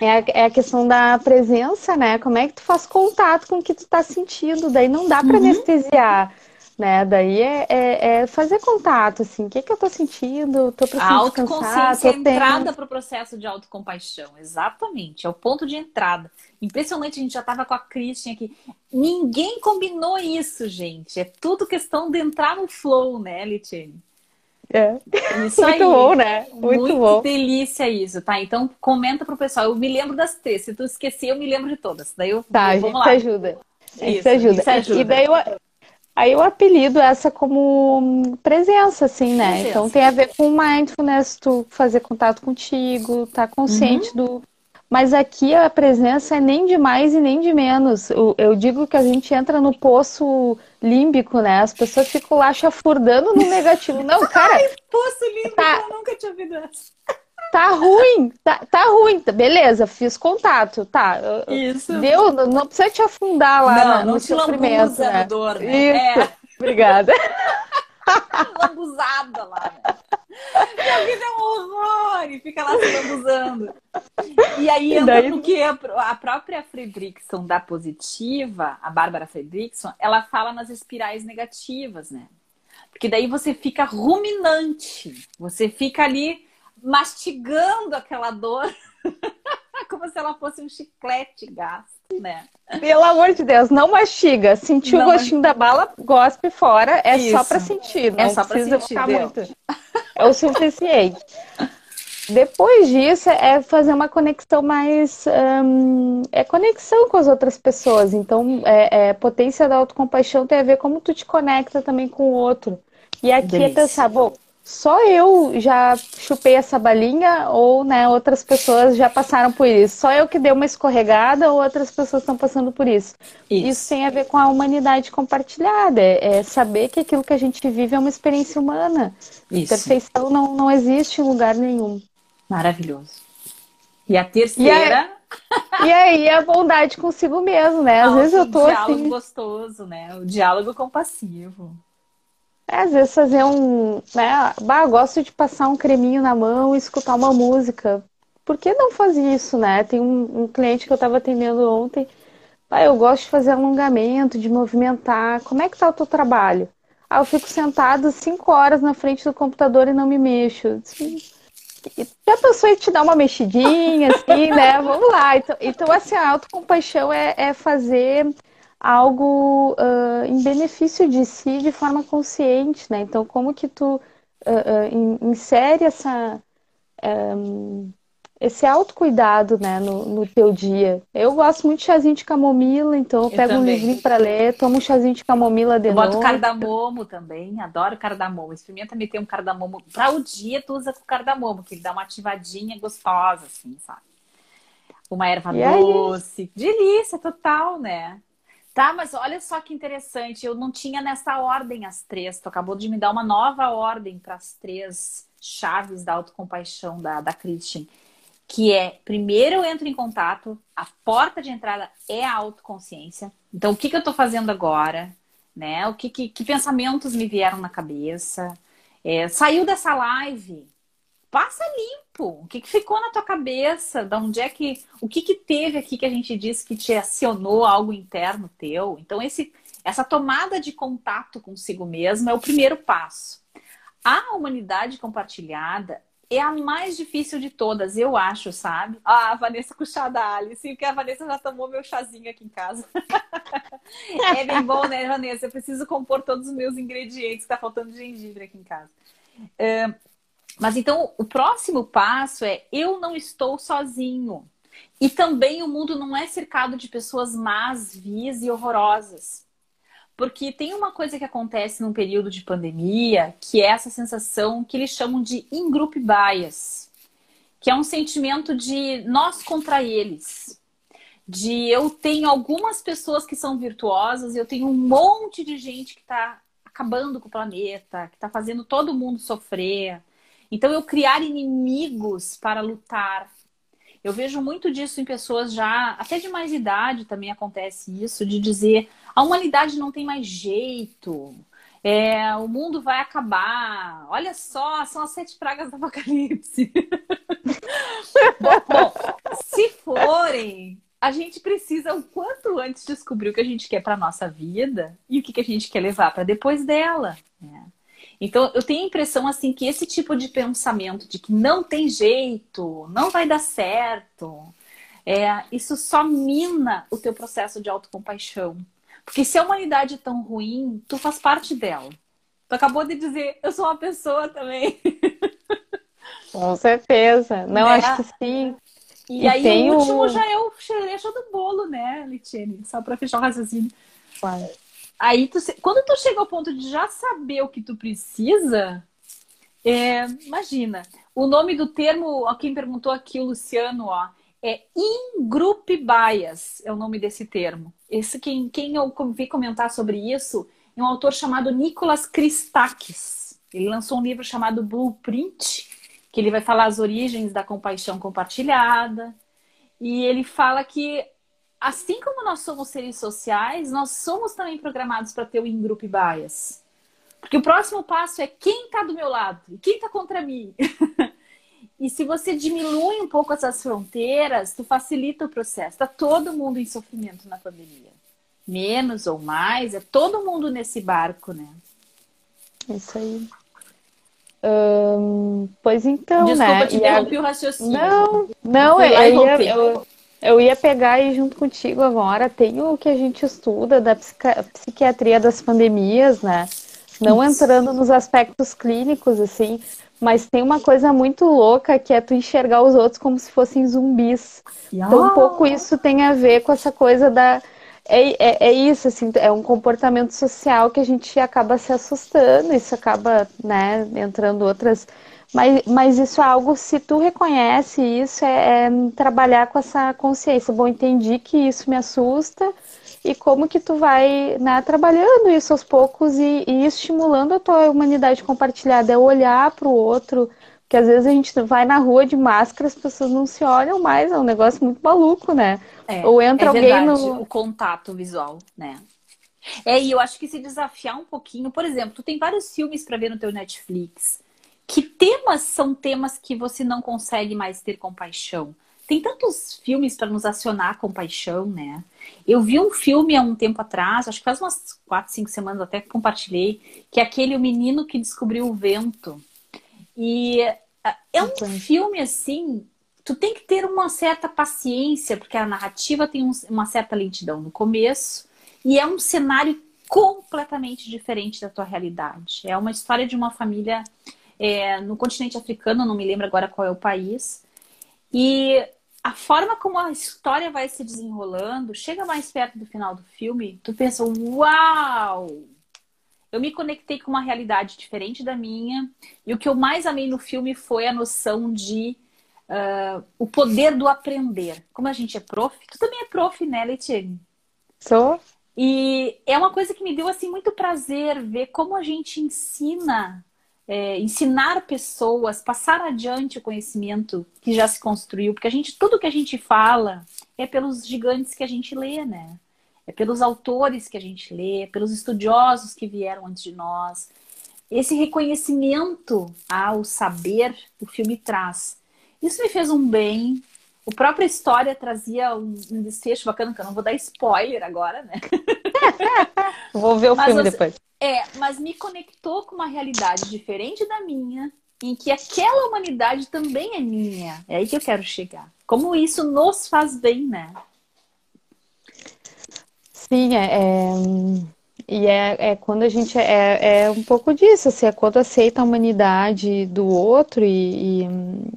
é a, é a, questão da presença, né? Como é que tu faz contato com o que tu tá sentindo? Daí não dá para uhum. anestesiar né? Daí é, é, é, fazer contato, assim, o que, que eu tô sentindo, tô precisando A autoconsciência é a entrada para o processo de autocompaixão, exatamente, é o ponto de entrada. Impressionante, a gente já tava com a Christian aqui. Ninguém combinou isso, gente. É tudo questão de entrar no flow, né, Litiane? É. Isso Muito aí. bom, né? Muito, Muito bom. delícia isso, tá? Então comenta pro pessoal. Eu me lembro das três. Se tu esquecer, eu me lembro de todas. Daí eu tá, vamos lá. ajuda. Isso, isso ajuda. Isso ajuda. E daí eu, Aí eu apelido essa como presença, assim, né? Presença. Então tem a ver com mindfulness, tu fazer contato contigo, tá consciente uhum. do. Mas aqui a presença é nem de mais e nem de menos. Eu, digo que a gente entra no poço límbico, né? As pessoas ficam lá chafurdando no negativo. Não, cara. Ai, poço límbico, tá... eu nunca tinha ouvido essa. Tá ruim, tá, tá ruim, tá, beleza, fiz contato, tá. Isso. Deu, não, precisa te afundar lá não, na, não no te sofrimento. Né? Dor, né? Isso, é. obrigada. lambuzada lá, né? Minha vida é um horror! E fica lá se lambuzando. E aí entra daí... porque a própria Fredrickson da positiva, a Bárbara Fredrickson, ela fala nas espirais negativas, né? Porque daí você fica ruminante, você fica ali mastigando aquela dor como se ela fosse um chiclete gasto, né? Pelo amor de Deus, não mastiga. Sentiu o gostinho da bala, gospe fora. É Isso. só para sentir, não é só precisa sentir, ficar muito. É o suficiente. Depois disso, é fazer uma conexão mais. Um, é conexão com as outras pessoas. Então, é, é, potência da autocompaixão tem a ver como tu te conecta também com o outro. E aqui é Delícia. é pensar, bom, só eu já chupei essa balinha ou né, outras pessoas já passaram por isso? Só eu que dei uma escorregada ou outras pessoas estão passando por isso? Isso, isso tem a ver com a humanidade compartilhada, é, é, saber que aquilo que a gente vive é uma experiência humana. Isso. Perfeição não, não existe em lugar nenhum. Maravilhoso. E a terceira. E aí, a bondade consigo mesmo, né? Às Nossa, vezes eu tô o diálogo assim... gostoso, né? O diálogo compassivo. É, às vezes fazer um. Né? Bah, gosto de passar um creminho na mão e escutar uma música. Por que não fazer isso, né? Tem um, um cliente que eu estava atendendo ontem. Ah, eu gosto de fazer alongamento, de movimentar. Como é que tá o teu trabalho? Ah, eu fico sentado cinco horas na frente do computador e não me mexo. Assim, já pensou em te dar uma mexidinha, assim, né? Vamos lá. Então, então assim, a autocompaixão é, é fazer algo uh, em benefício de si de forma consciente, né? Então, como que tu uh, uh, insere essa um, esse autocuidado, né, no, no teu dia. Eu gosto muito de chazinho de camomila, então eu, eu pego também. um livrinho para ler, tomo um chazinho de camomila de eu noite. boto cardamomo também, adoro cardamomo. Experimenta meter um cardamomo para o dia, tu usa com cardamomo, que ele dá uma ativadinha gostosa, assim, sabe? Uma erva e doce. Aí? Delícia total, né? Tá, mas olha só que interessante, eu não tinha nessa ordem as três, tu acabou de me dar uma nova ordem para as três chaves da autocompaixão da, da Christian que é primeiro eu entro em contato, a porta de entrada é a autoconsciência. Então, o que, que eu estou fazendo agora? Né? O que, que, que, pensamentos me vieram na cabeça? É, saiu dessa live, passa limpo. O que, que ficou na tua cabeça? Da onde é que. O que, que teve aqui que a gente disse que te acionou algo interno teu? Então, esse, essa tomada de contato consigo mesmo é o primeiro passo. A humanidade compartilhada é a mais difícil de todas, eu acho, sabe? Ah, a Vanessa com o chá da Alice, porque a Vanessa já tomou meu chazinho aqui em casa. é bem bom, né, Vanessa? Eu preciso compor todos os meus ingredientes, tá faltando gengibre aqui em casa. É, mas então, o próximo passo é eu não estou sozinho. E também o mundo não é cercado de pessoas más, vias e horrorosas. Porque tem uma coisa que acontece num período de pandemia, que é essa sensação que eles chamam de in-group bias, que é um sentimento de nós contra eles. De eu tenho algumas pessoas que são virtuosas eu tenho um monte de gente que está acabando com o planeta, que está fazendo todo mundo sofrer. Então, eu criar inimigos para lutar. Eu vejo muito disso em pessoas já, até de mais idade também acontece isso, de dizer: a humanidade não tem mais jeito. É, o mundo vai acabar. Olha só, são as sete pragas do apocalipse. bom, se forem, a gente precisa o quanto antes descobrir o que a gente quer para nossa vida e o que, que a gente quer levar para depois dela. Né? Então, eu tenho a impressão assim que esse tipo de pensamento de que não tem jeito, não vai dar certo, é, isso só mina o teu processo de autocompaixão. Porque se a humanidade é tão ruim, tu faz parte dela. Tu acabou de dizer, eu sou uma pessoa também. Com certeza. Não, né? acho que sim. E, e aí o último já é o cereja do bolo, né, Litiene? Só para fechar o raciocínio. Claro. Aí, tu, quando tu chega ao ponto de já saber o que tu precisa, é, imagina. O nome do termo, ó, quem perguntou aqui, o Luciano, ó, é in-group bias, é o nome desse termo. Esse, quem, quem eu vi comentar sobre isso é um autor chamado Nicolas Christakis. Ele lançou um livro chamado Blueprint, que ele vai falar as origens da compaixão compartilhada. E ele fala que, assim como nós somos seres sociais, nós somos também programados para ter o in-group bias. Porque o próximo passo é quem está do meu lado e quem está contra mim. E se você diminui um pouco essas fronteiras, tu facilita o processo. Tá todo mundo em sofrimento na pandemia. Menos ou mais, é todo mundo nesse barco, né? Isso aí. Hum, pois então, Desculpa, né? te interrompi a... o raciocínio. Não, não, eu, eu, eu, eu, ia pegar aí junto contigo agora. Tem o que a gente estuda da psiquiatria das pandemias, né? Não entrando nos aspectos clínicos, assim, mas tem uma coisa muito louca que é tu enxergar os outros como se fossem zumbis. Então, um pouco isso tem a ver com essa coisa da. É, é, é, isso, assim, é um comportamento social que a gente acaba se assustando, isso acaba, né, entrando outras. Mas, mas isso é algo, se tu reconhece isso, é, é trabalhar com essa consciência. Bom, entendi que isso me assusta, e como que tu vai né, trabalhando isso aos poucos e, e estimulando a tua humanidade compartilhada, é olhar para o outro, porque às vezes a gente vai na rua de máscara, as pessoas não se olham mais, é um negócio muito maluco, né? É, Ou entra é alguém verdade, no. O contato visual, né? É, e eu acho que se desafiar um pouquinho, por exemplo, tu tem vários filmes para ver no teu Netflix. Que temas são temas que você não consegue mais ter compaixão? tem tantos filmes para nos acionar com paixão, né? Eu vi um filme há um tempo atrás, acho que faz umas quatro, cinco semanas até que compartilhei, que é aquele O Menino que Descobriu o Vento. E ah, é um filme assim, tu tem que ter uma certa paciência, porque a narrativa tem uma certa lentidão no começo, e é um cenário completamente diferente da tua realidade. É uma história de uma família é, no continente africano, não me lembro agora qual é o país, E a forma como a história vai se desenrolando, chega mais perto do final do filme, tu pensa, uau! Eu me conectei com uma realidade diferente da minha. E o que eu mais amei no filme foi a noção de uh, o poder do aprender. Como a gente é prof, tu também é prof, né, Letiane? Sou. E é uma coisa que me deu assim muito prazer ver como a gente ensina, é, ensinar pessoas, passar adiante o conhecimento que já se construiu, porque a gente tudo que a gente fala é pelos gigantes que a gente lê, né? É pelos autores que a gente lê, pelos estudiosos que vieram antes de nós. Esse reconhecimento ao saber o filme traz. Isso me fez um bem, o própria história trazia um, um, desfecho bacana, que eu não vou dar spoiler agora, né? vou ver o mas filme depois. É, mas me conectou com uma realidade diferente da minha, em que aquela humanidade também é minha. É aí que eu quero chegar. Como isso nos faz bem, né? Sim, é, é e é, é quando a gente é, é um pouco disso, assim, é quando aceita a humanidade do outro e,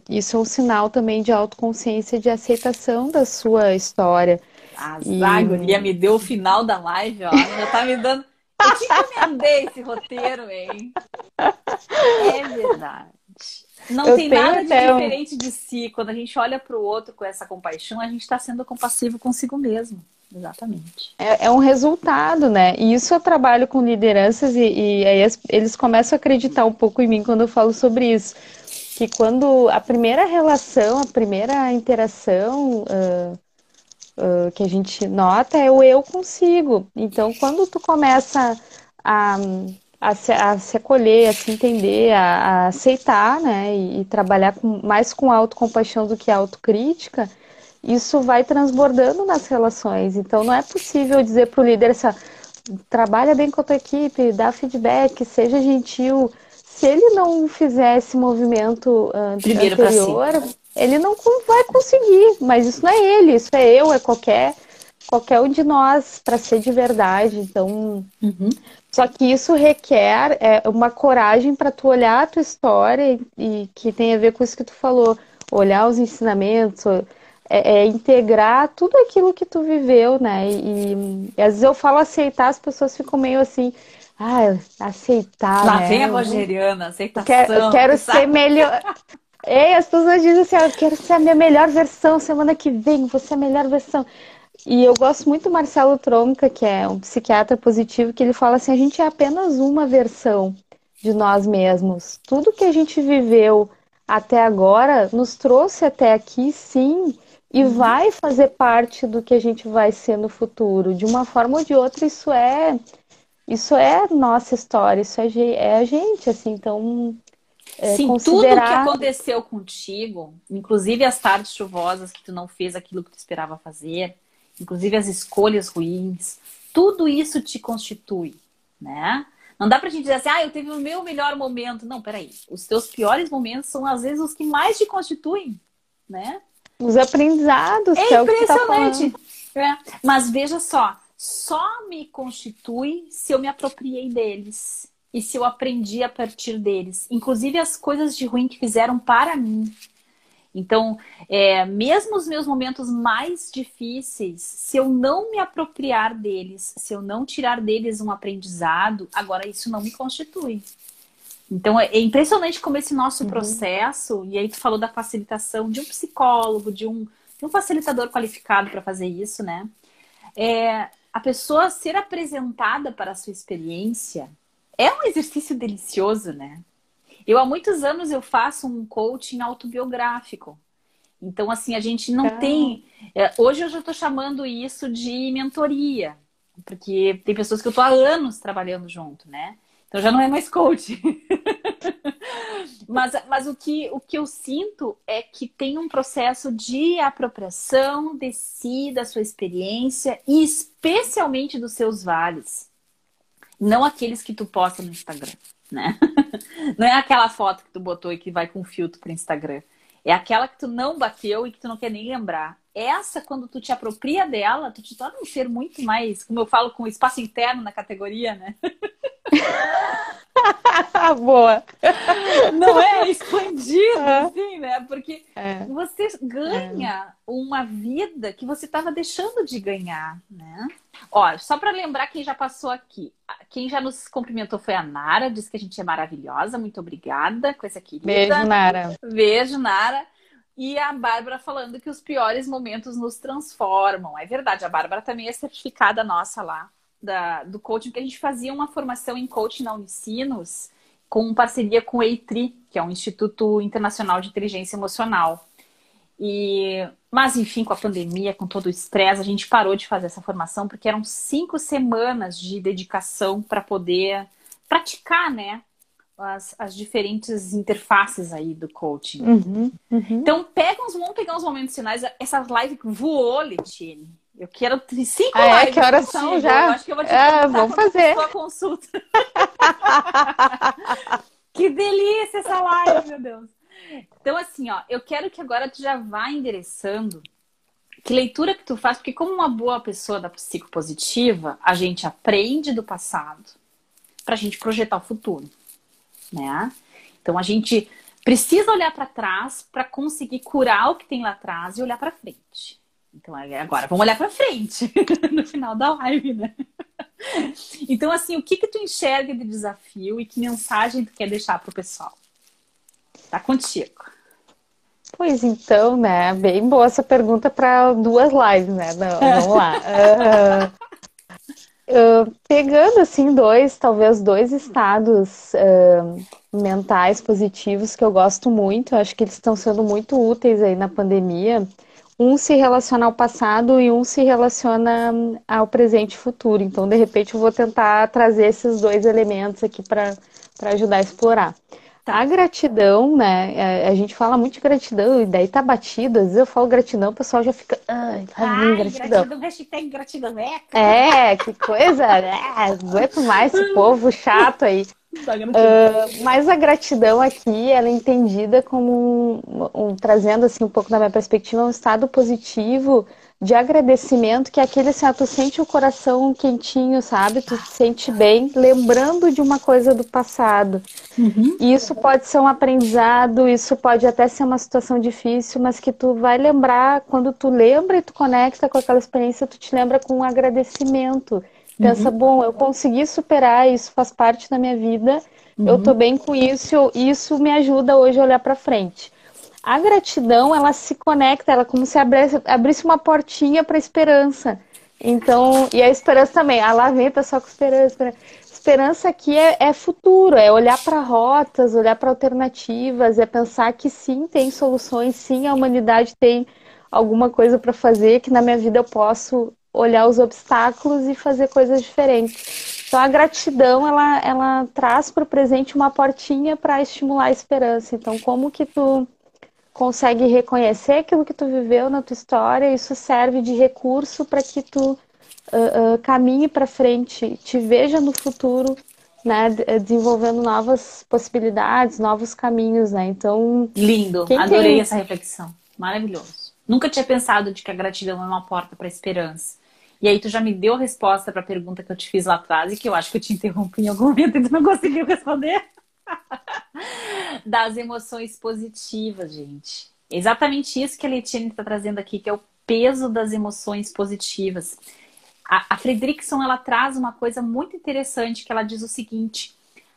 e isso é um sinal também de autoconsciência, de aceitação da sua história. A Zagonia e... me deu o final da live, ó, já tá me dando... Eu te encomendei esse roteiro, hein? É verdade. Não eu tem nada de diferente um... de si. Quando a gente olha para o outro com essa compaixão, a gente está sendo compassivo consigo mesmo. Exatamente. É, é, um resultado, né? E isso eu trabalho com lideranças e, e aí eles começam a acreditar um pouco em mim quando eu falo sobre isso. Que quando a primeira relação, a primeira interação uh, uh, que a gente nota é o eu consigo. Então, quando tu começa a, a, se, a se acolher, a se entender, a, a aceitar, né? E, e trabalhar com, mais com autocompaixão do que autocrítica, isso vai transbordando nas relações. Então, não é possível dizer para o líder essa trabalha bem com a tua equipe, dá feedback, seja gentil. Se ele não fizer esse movimento uh, anterior, ele não vai conseguir. Mas isso não é ele, isso é eu, é qualquer qualquer um de nós para ser de verdade. Então, uhum. só que isso requer é, uma coragem para tu olhar a tua história e, e que tem a ver com isso que tu falou, olhar os ensinamentos é, é, integrar tudo aquilo que tu viveu, né? E, e, às vezes eu falo aceitar, as pessoas ficam meio assim, ah, aceitar. Lá né? vem a Rogeriana, aceitação. Eu quero, eu quero ser melhor. Ei, as pessoas dizem assim, ah, eu quero ser a minha melhor versão, semana que vem, você é a melhor versão. E eu gosto muito do Marcelo Tronca, que é um psiquiatra positivo, que ele fala assim, a gente é apenas uma versão de nós mesmos. Tudo que a gente viveu até agora nos trouxe até aqui, sim, e uhum. vai fazer parte do que a gente vai ser no futuro. De uma forma ou de outra, isso é isso é nossa história, isso é, é a gente, assim, então. É, Sim, considerar... tudo que aconteceu contigo, inclusive as tardes chuvosas que tu não fez aquilo que tu esperava fazer, inclusive as escolhas ruins, tudo isso te constitui, né? Não dá pra gente dizer assim, ah, eu teve o meu melhor momento. Não, peraí. Os teus piores momentos são às vezes os que mais te constituem, né? Os aprendizados. É, é impressionante. Tá é. Mas veja só, só me constitui se eu me apropriei deles e se eu aprendi a partir deles, inclusive as coisas de ruim que fizeram para mim. Então, é, mesmo os meus momentos mais difíceis, se eu não me apropriar deles, se eu não tirar deles um aprendizado, agora isso não me constitui. Então é impressionante como esse nosso uhum. processo, e aí tu falou da facilitação de um psicólogo, de um, de um facilitador qualificado para fazer isso, né? É, a pessoa ser apresentada para a sua experiência é um exercício delicioso, né? Eu há muitos anos eu faço um coaching autobiográfico. Então, assim, a gente não tem. É, hoje eu já estou chamando isso de mentoria, porque tem pessoas que eu estou há anos trabalhando junto, né? Então já não é mais coach. mas mas o, que, o que eu sinto é que tem um processo de apropriação de si, da sua experiência e especialmente dos seus vales. Não aqueles que tu posta no Instagram, né? Não é aquela foto que tu botou e que vai com filtro pro Instagram. É aquela que tu não bateu e que tu não quer nem lembrar. Essa, quando tu te apropria dela, tu te torna um ser muito mais, como eu falo, com espaço interno na categoria, né? Boa. Não é expandido, é. assim, né? Porque é. você ganha é. uma vida que você estava deixando de ganhar, né? Ó, só para lembrar quem já passou aqui. Quem já nos cumprimentou foi a Nara, disse que a gente é maravilhosa. Muito obrigada, coisa querida. Beijo, Nara. Beijo, Nara. E a Bárbara falando que os piores momentos nos transformam. É verdade, a Bárbara também é certificada nossa lá da, do coaching, porque a gente fazia uma formação em coaching na Unicinos com parceria com o EITRI, que é um Instituto Internacional de Inteligência Emocional. E, mas, enfim, com a pandemia, com todo o estresse, a gente parou de fazer essa formação, porque eram cinco semanas de dedicação para poder praticar, né? As, as, diferentes interfaces aí do coaching. Uhum, uhum. Então, pega uns, vamos pegar uns momentos finais. Essa live voou, Letine. Eu quero cinco ah, é? Que horas são já? Eu acho que eu vou te é, vamos fazer. sua consulta. que delícia essa live, meu Deus. Então, assim, ó, eu quero que agora tu já vá endereçando que leitura que tu faz, porque como uma boa pessoa da psicopositiva, a gente aprende do passado para a gente projetar o futuro, né? Então a gente precisa olhar para trás para conseguir curar o que tem lá atrás e olhar para frente. Então, agora, vamos olhar para frente no final da live, né? Então, assim, o que que tu enxerga de desafio e que mensagem tu quer deixar para o pessoal? Tá contigo. Pois então, né? Bem boa essa pergunta para duas lives, né? Não, vamos lá. Uh, uh, pegando, assim, dois, talvez dois estados uh, mentais positivos que eu gosto muito, acho que eles estão sendo muito úteis aí na pandemia um se relaciona ao passado e um se relaciona ao presente e futuro. Então, de repente, eu vou tentar trazer esses dois elementos aqui para ajudar a explorar. Tá. A gratidão, né? É, a gente fala muito de gratidão e daí tá batido. Às vezes eu falo gratidão, o pessoal já fica. Ai, Ai gratidão. gratidão, hashtag gratidão, é. É, que coisa, né? Aguento mais esse povo chato aí. Uh, mas a gratidão aqui, ela é entendida como um, um, trazendo assim um pouco da minha perspectiva, um estado positivo de agradecimento, que é aquele assim, ah, tu sente o coração quentinho, sabe? Tu te sente bem, lembrando de uma coisa do passado. Uhum. E isso pode ser um aprendizado, isso pode até ser uma situação difícil, mas que tu vai lembrar, quando tu lembra e tu conecta com aquela experiência, tu te lembra com um agradecimento. Pensa, uhum. bom, eu consegui superar, isso faz parte da minha vida, uhum. eu tô bem com isso, isso me ajuda hoje a olhar para frente. A gratidão, ela se conecta, ela é como se abrisse, abrisse uma portinha para esperança. Então, e a esperança também. Ah, lá vem o pessoal com esperança. Esperança, esperança aqui é, é futuro, é olhar para rotas, olhar para alternativas, é pensar que sim, tem soluções, sim, a humanidade tem alguma coisa para fazer, que na minha vida eu posso olhar os obstáculos e fazer coisas diferentes. Então a gratidão ela, ela traz para o presente uma portinha para estimular a esperança. Então como que tu consegue reconhecer aquilo que tu viveu na tua história? Isso serve de recurso para que tu uh, uh, caminhe para frente, te veja no futuro. Né, desenvolvendo novas possibilidades, novos caminhos, né? Então. Lindo, adorei tem... essa reflexão. Maravilhoso. Nunca tinha pensado de que a gratidão é uma porta para a esperança. E aí tu já me deu a resposta para a pergunta que eu te fiz lá atrás e que eu acho que eu te interrompi em algum momento e tu não conseguiu responder. das emoções positivas, gente. Exatamente isso que a Letiane está trazendo aqui, que é o peso das emoções positivas. A, a Fredrickson ela traz uma coisa muito interessante que ela diz o seguinte: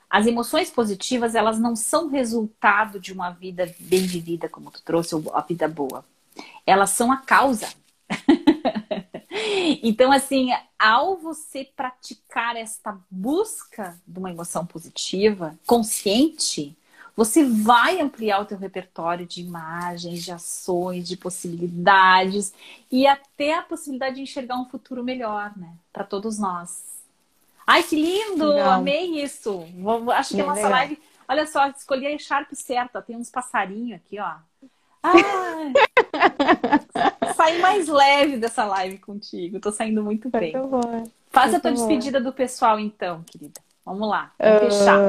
as emoções positivas elas não são resultado de uma vida bem vivida, como tu trouxe, ou a vida boa. Elas são a causa. Então, assim, ao você praticar esta busca de uma emoção positiva, consciente, você vai ampliar o teu repertório de imagens, de ações, de possibilidades e até a possibilidade de enxergar um futuro melhor, né, para todos nós. Ai, que lindo! Legal. Amei isso. Acho que a nossa legal. live, olha só, escolhi a Sharp certa, tem uns passarinhos aqui, ó. Ai. Saí mais leve dessa live contigo. Tô saindo muito bem. Muito bom. Faz a tua despedida do pessoal, então, querida. Vamos lá. Vamos uh... fechar.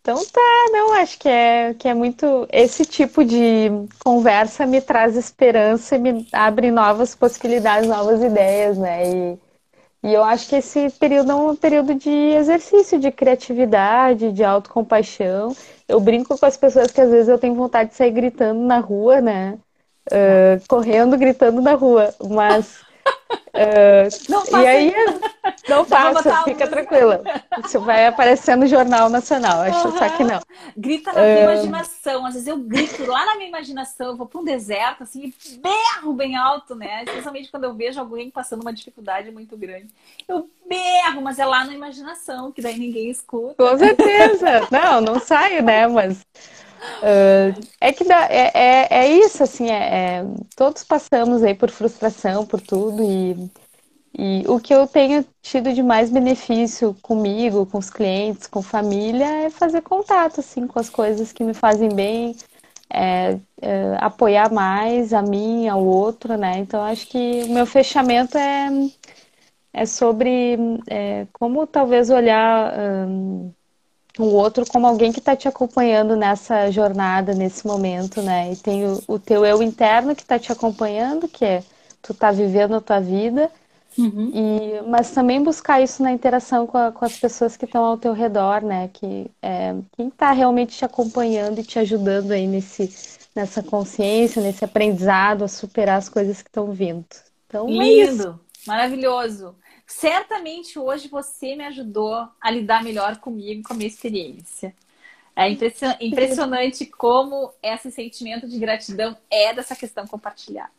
Então tá, não, acho que é, que é muito. Esse tipo de conversa me traz esperança e me abre novas possibilidades, novas ideias, né? E, E eu acho que esse período é um período de exercício, de criatividade, de autocompaixão. Eu brinco com as pessoas que às vezes eu tenho vontade de sair gritando na rua, né? Uh, correndo, gritando na rua. Mas. Uh, não e aí, não passa, fica tranquila. Isso vai aparecer no Jornal Nacional, acho uhum. só que não. Grita na minha uh... imaginação. Às vezes eu grito lá na minha imaginação, eu vou para um deserto, assim, e berro bem alto, né? Especialmente quando eu vejo alguém passando uma dificuldade muito grande. Eu berro, mas é lá na imaginação, que daí ninguém escuta. Com certeza. Não, não saio, né? Mas. Uh, é que dá, é, é, é isso, assim, é, é, todos passamos aí por frustração, por tudo, e e o que eu tenho tido de mais benefício comigo, com os clientes, com família, é fazer contato assim com as coisas que me fazem bem, é, é, apoiar mais a mim, ao outro, né? Então acho que o meu fechamento é, é sobre é, como talvez olhar um, o outro como alguém que está te acompanhando nessa jornada, nesse momento, né? E tem o, o teu eu interno que está te acompanhando, que é tu tá vivendo a tua vida Uhum. E, mas também buscar isso na interação com, a, com as pessoas que estão ao teu redor, né? Que é, quem está realmente te acompanhando e te ajudando aí nesse, nessa consciência, nesse aprendizado a superar as coisas que estão vindo. Então, é Lindo, é maravilhoso. Certamente hoje você me ajudou a lidar melhor comigo, com a minha experiência. É impressionante como esse sentimento de gratidão é dessa questão compartilhada.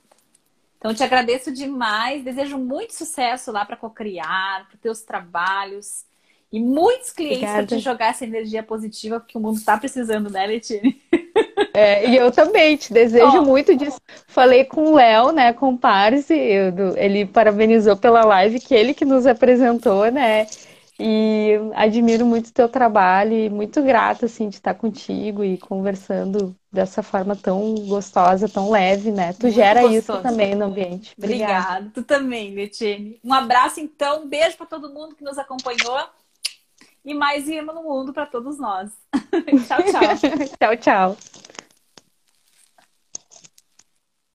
Então, te agradeço demais. Desejo muito sucesso lá para Cocriar, para os teus trabalhos. E muitos clientes para te jogar essa energia positiva, porque o mundo está precisando, né, Letine? É, e eu também te desejo oh. muito disso. Falei com o Léo, né, com o Parse, ele parabenizou pela live que ele que nos apresentou, né? E admiro muito o teu trabalho e muito grata, assim, de estar contigo e conversando dessa forma tão gostosa, tão leve, né? Tu muito gera gostoso. isso também no ambiente. Obrigada. Obrigada. Tu também, Letine. Um abraço, então. Um beijo para todo mundo que nos acompanhou. E mais irmã no mundo para todos nós. tchau, tchau. tchau, tchau.